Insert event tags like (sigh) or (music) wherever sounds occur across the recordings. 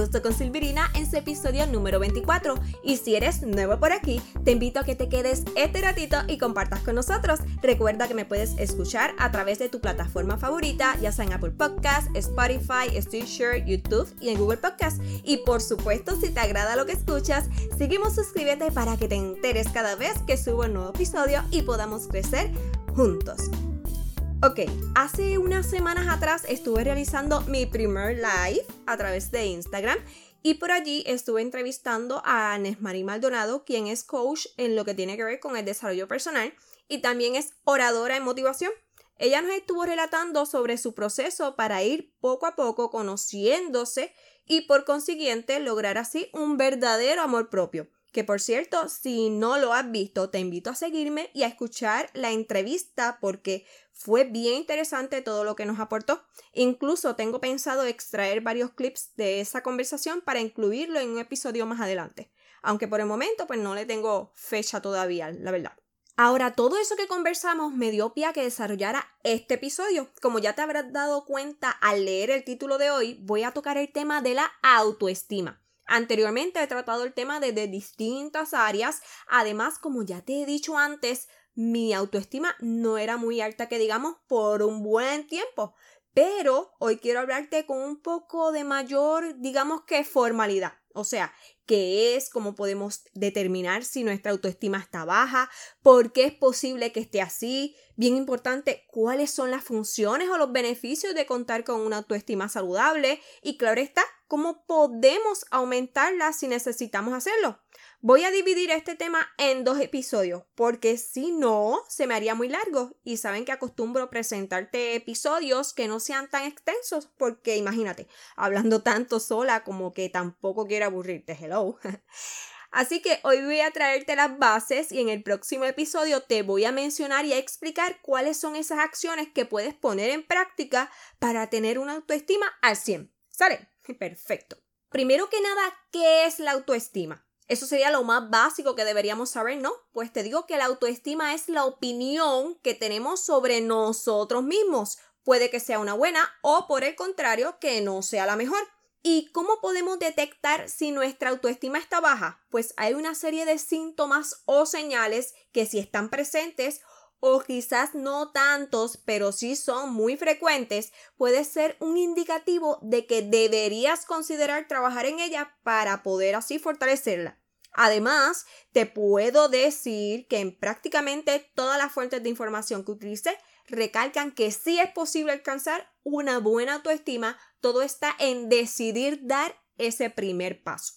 gusto con Silvirina en su episodio número 24. Y si eres nuevo por aquí, te invito a que te quedes este ratito y compartas con nosotros. Recuerda que me puedes escuchar a través de tu plataforma favorita, ya sea en Apple Podcast, Spotify, Stitcher, YouTube y en Google Podcast. Y por supuesto, si te agrada lo que escuchas, seguimos suscríbete para que te enteres cada vez que subo un nuevo episodio y podamos crecer juntos. Ok, hace unas semanas atrás estuve realizando mi primer live a través de Instagram y por allí estuve entrevistando a Nesmarie Maldonado, quien es coach en lo que tiene que ver con el desarrollo personal y también es oradora en motivación. Ella nos estuvo relatando sobre su proceso para ir poco a poco conociéndose y por consiguiente lograr así un verdadero amor propio. Que por cierto, si no lo has visto, te invito a seguirme y a escuchar la entrevista porque fue bien interesante todo lo que nos aportó. Incluso tengo pensado extraer varios clips de esa conversación para incluirlo en un episodio más adelante. Aunque por el momento pues no le tengo fecha todavía, la verdad. Ahora, todo eso que conversamos me dio pie a que desarrollara este episodio. Como ya te habrás dado cuenta al leer el título de hoy, voy a tocar el tema de la autoestima. Anteriormente he tratado el tema desde distintas áreas. Además, como ya te he dicho antes, mi autoestima no era muy alta que digamos por un buen tiempo. Pero hoy quiero hablarte con un poco de mayor, digamos que formalidad. O sea, qué es, cómo podemos determinar si nuestra autoestima está baja, por qué es posible que esté así. Bien importante, cuáles son las funciones o los beneficios de contar con una autoestima saludable y claro está, cómo podemos aumentarla si necesitamos hacerlo. Voy a dividir este tema en dos episodios porque si no se me haría muy largo y saben que acostumbro presentarte episodios que no sean tan extensos porque imagínate, hablando tanto sola como que tampoco quiero aburrirte, hello. (laughs) Así que hoy voy a traerte las bases y en el próximo episodio te voy a mencionar y a explicar cuáles son esas acciones que puedes poner en práctica para tener una autoestima al 100. ¿Sale? (laughs) Perfecto. Primero que nada, ¿qué es la autoestima? Eso sería lo más básico que deberíamos saber, ¿no? Pues te digo que la autoestima es la opinión que tenemos sobre nosotros mismos. Puede que sea una buena o por el contrario que no sea la mejor. ¿Y cómo podemos detectar si nuestra autoestima está baja? Pues hay una serie de síntomas o señales que si están presentes o quizás no tantos, pero sí son muy frecuentes, puede ser un indicativo de que deberías considerar trabajar en ella para poder así fortalecerla. Además, te puedo decir que en prácticamente todas las fuentes de información que utilicé recalcan que sí es posible alcanzar una buena autoestima, todo está en decidir dar ese primer paso.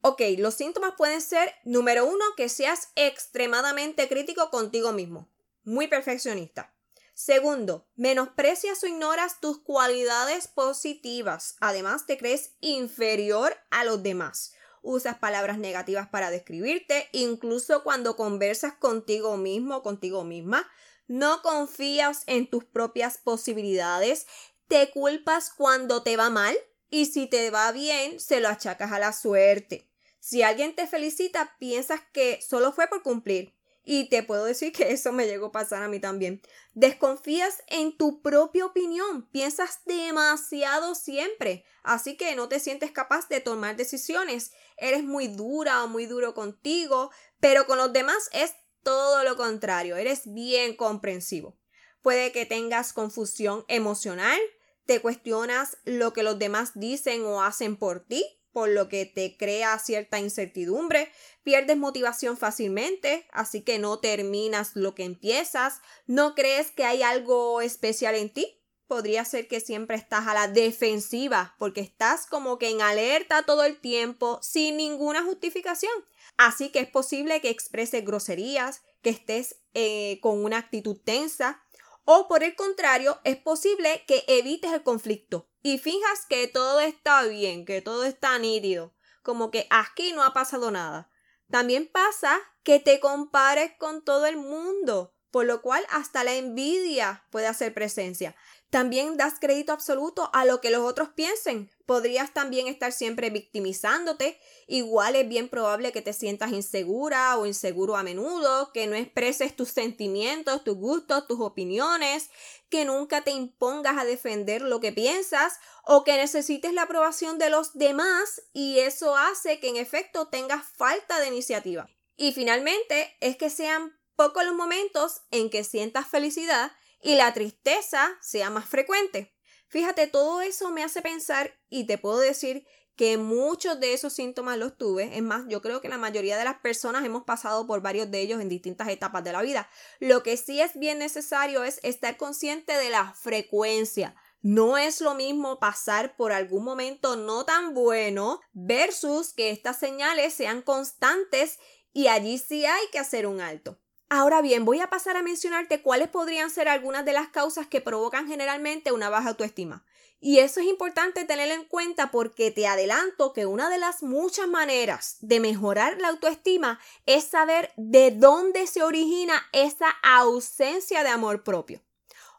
Ok, los síntomas pueden ser, número uno, que seas extremadamente crítico contigo mismo, muy perfeccionista. Segundo, menosprecias o ignoras tus cualidades positivas. Además, te crees inferior a los demás usas palabras negativas para describirte, incluso cuando conversas contigo mismo contigo misma, no confías en tus propias posibilidades, te culpas cuando te va mal y si te va bien, se lo achacas a la suerte. Si alguien te felicita, piensas que solo fue por cumplir. Y te puedo decir que eso me llegó a pasar a mí también. Desconfías en tu propia opinión, piensas demasiado siempre, así que no te sientes capaz de tomar decisiones. Eres muy dura o muy duro contigo, pero con los demás es todo lo contrario, eres bien comprensivo. Puede que tengas confusión emocional, te cuestionas lo que los demás dicen o hacen por ti, por lo que te crea cierta incertidumbre, pierdes motivación fácilmente, así que no terminas lo que empiezas, no crees que hay algo especial en ti, podría ser que siempre estás a la defensiva porque estás como que en alerta todo el tiempo sin ninguna justificación. Así que es posible que expreses groserías, que estés eh, con una actitud tensa o por el contrario es posible que evites el conflicto y fijas que todo está bien, que todo está nítido, como que aquí no ha pasado nada. También pasa que te compares con todo el mundo, por lo cual hasta la envidia puede hacer presencia. También das crédito absoluto a lo que los otros piensen. Podrías también estar siempre victimizándote. Igual es bien probable que te sientas insegura o inseguro a menudo, que no expreses tus sentimientos, tus gustos, tus opiniones, que nunca te impongas a defender lo que piensas o que necesites la aprobación de los demás y eso hace que en efecto tengas falta de iniciativa. Y finalmente es que sean pocos los momentos en que sientas felicidad y la tristeza sea más frecuente. Fíjate, todo eso me hace pensar y te puedo decir que muchos de esos síntomas los tuve. Es más, yo creo que la mayoría de las personas hemos pasado por varios de ellos en distintas etapas de la vida. Lo que sí es bien necesario es estar consciente de la frecuencia. No es lo mismo pasar por algún momento no tan bueno versus que estas señales sean constantes y allí sí hay que hacer un alto. Ahora bien, voy a pasar a mencionarte cuáles podrían ser algunas de las causas que provocan generalmente una baja autoestima. Y eso es importante tenerlo en cuenta porque te adelanto que una de las muchas maneras de mejorar la autoestima es saber de dónde se origina esa ausencia de amor propio.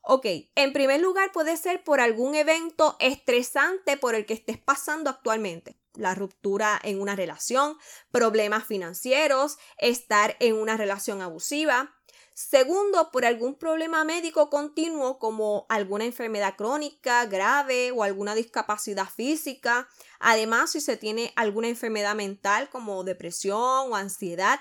Ok, en primer lugar puede ser por algún evento estresante por el que estés pasando actualmente la ruptura en una relación, problemas financieros, estar en una relación abusiva. Segundo, por algún problema médico continuo como alguna enfermedad crónica grave o alguna discapacidad física. Además, si se tiene alguna enfermedad mental como depresión o ansiedad,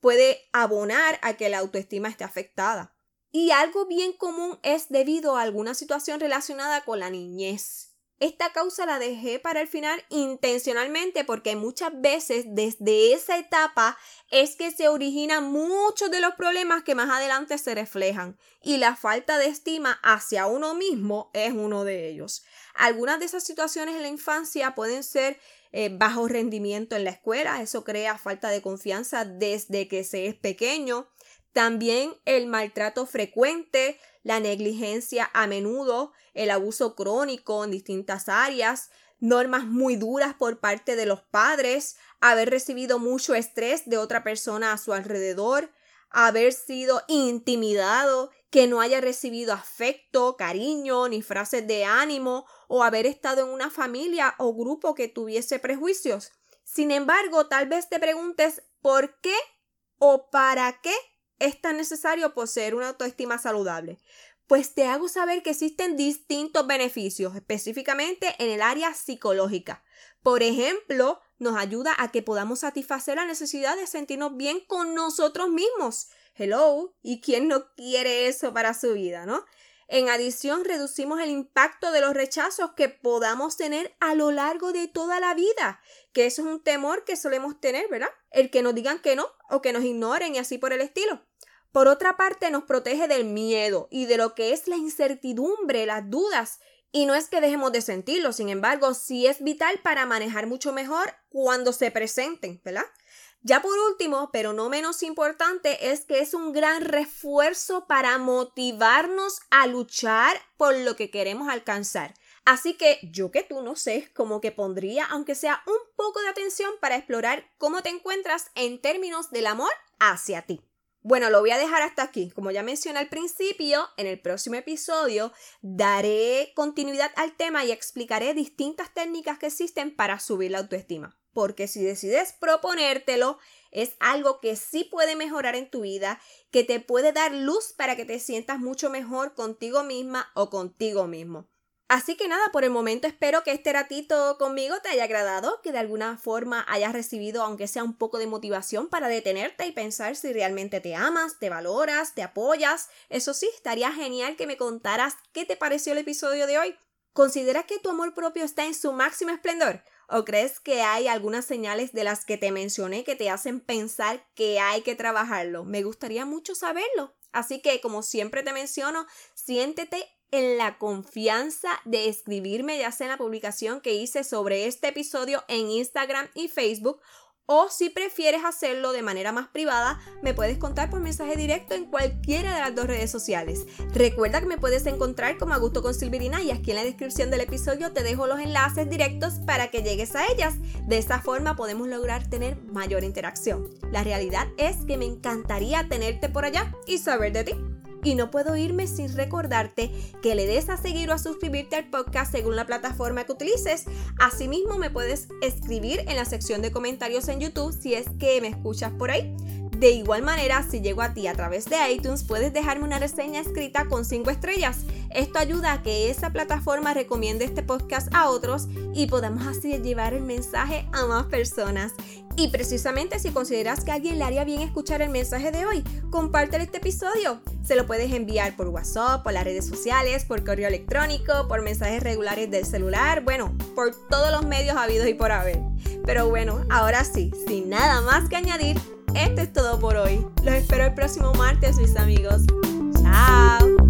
puede abonar a que la autoestima esté afectada. Y algo bien común es debido a alguna situación relacionada con la niñez. Esta causa la dejé para el final intencionalmente porque muchas veces desde esa etapa es que se originan muchos de los problemas que más adelante se reflejan y la falta de estima hacia uno mismo es uno de ellos. Algunas de esas situaciones en la infancia pueden ser eh, bajo rendimiento en la escuela, eso crea falta de confianza desde que se es pequeño. También el maltrato frecuente, la negligencia a menudo, el abuso crónico en distintas áreas, normas muy duras por parte de los padres, haber recibido mucho estrés de otra persona a su alrededor, haber sido intimidado, que no haya recibido afecto, cariño, ni frases de ánimo, o haber estado en una familia o grupo que tuviese prejuicios. Sin embargo, tal vez te preguntes por qué o para qué es tan necesario poseer una autoestima saludable? Pues te hago saber que existen distintos beneficios, específicamente en el área psicológica. Por ejemplo, nos ayuda a que podamos satisfacer la necesidad de sentirnos bien con nosotros mismos. Hello, ¿y quién no quiere eso para su vida, no? En adición, reducimos el impacto de los rechazos que podamos tener a lo largo de toda la vida, que eso es un temor que solemos tener, ¿verdad? El que nos digan que no o que nos ignoren y así por el estilo. Por otra parte, nos protege del miedo y de lo que es la incertidumbre, las dudas. Y no es que dejemos de sentirlo, sin embargo, sí es vital para manejar mucho mejor cuando se presenten, ¿verdad? Ya por último, pero no menos importante, es que es un gran refuerzo para motivarnos a luchar por lo que queremos alcanzar. Así que yo que tú no sé, como que pondría, aunque sea un poco de atención para explorar cómo te encuentras en términos del amor hacia ti. Bueno, lo voy a dejar hasta aquí. Como ya mencioné al principio, en el próximo episodio daré continuidad al tema y explicaré distintas técnicas que existen para subir la autoestima porque si decides proponértelo, es algo que sí puede mejorar en tu vida, que te puede dar luz para que te sientas mucho mejor contigo misma o contigo mismo. Así que nada, por el momento espero que este ratito conmigo te haya agradado, que de alguna forma hayas recibido aunque sea un poco de motivación para detenerte y pensar si realmente te amas, te valoras, te apoyas. Eso sí, estaría genial que me contaras qué te pareció el episodio de hoy. ¿Consideras que tu amor propio está en su máximo esplendor? ¿O crees que hay algunas señales de las que te mencioné que te hacen pensar que hay que trabajarlo? Me gustaría mucho saberlo. Así que, como siempre te menciono, siéntete en la confianza de escribirme ya sea en la publicación que hice sobre este episodio en Instagram y Facebook o si prefieres hacerlo de manera más privada, me puedes contar por mensaje directo en cualquiera de las dos redes sociales. Recuerda que me puedes encontrar como Augusto con Silverina y aquí en la descripción del episodio te dejo los enlaces directos para que llegues a ellas. De esta forma podemos lograr tener mayor interacción. La realidad es que me encantaría tenerte por allá y saber de ti. Y no puedo irme sin recordarte que le des a seguir o a suscribirte al podcast según la plataforma que utilices. Asimismo, me puedes escribir en la sección de comentarios en YouTube si es que me escuchas por ahí. De igual manera, si llego a ti a través de iTunes, puedes dejarme una reseña escrita con 5 estrellas. Esto ayuda a que esa plataforma recomiende este podcast a otros y podamos así llevar el mensaje a más personas. Y precisamente si consideras que alguien le haría bien escuchar el mensaje de hoy, compártelo este episodio. Se lo puedes enviar por WhatsApp, por las redes sociales, por correo electrónico, por mensajes regulares del celular, bueno, por todos los medios habidos y por haber. Pero bueno, ahora sí, sin nada más que añadir, esto es todo por hoy. Los espero el próximo martes, mis amigos. Chao.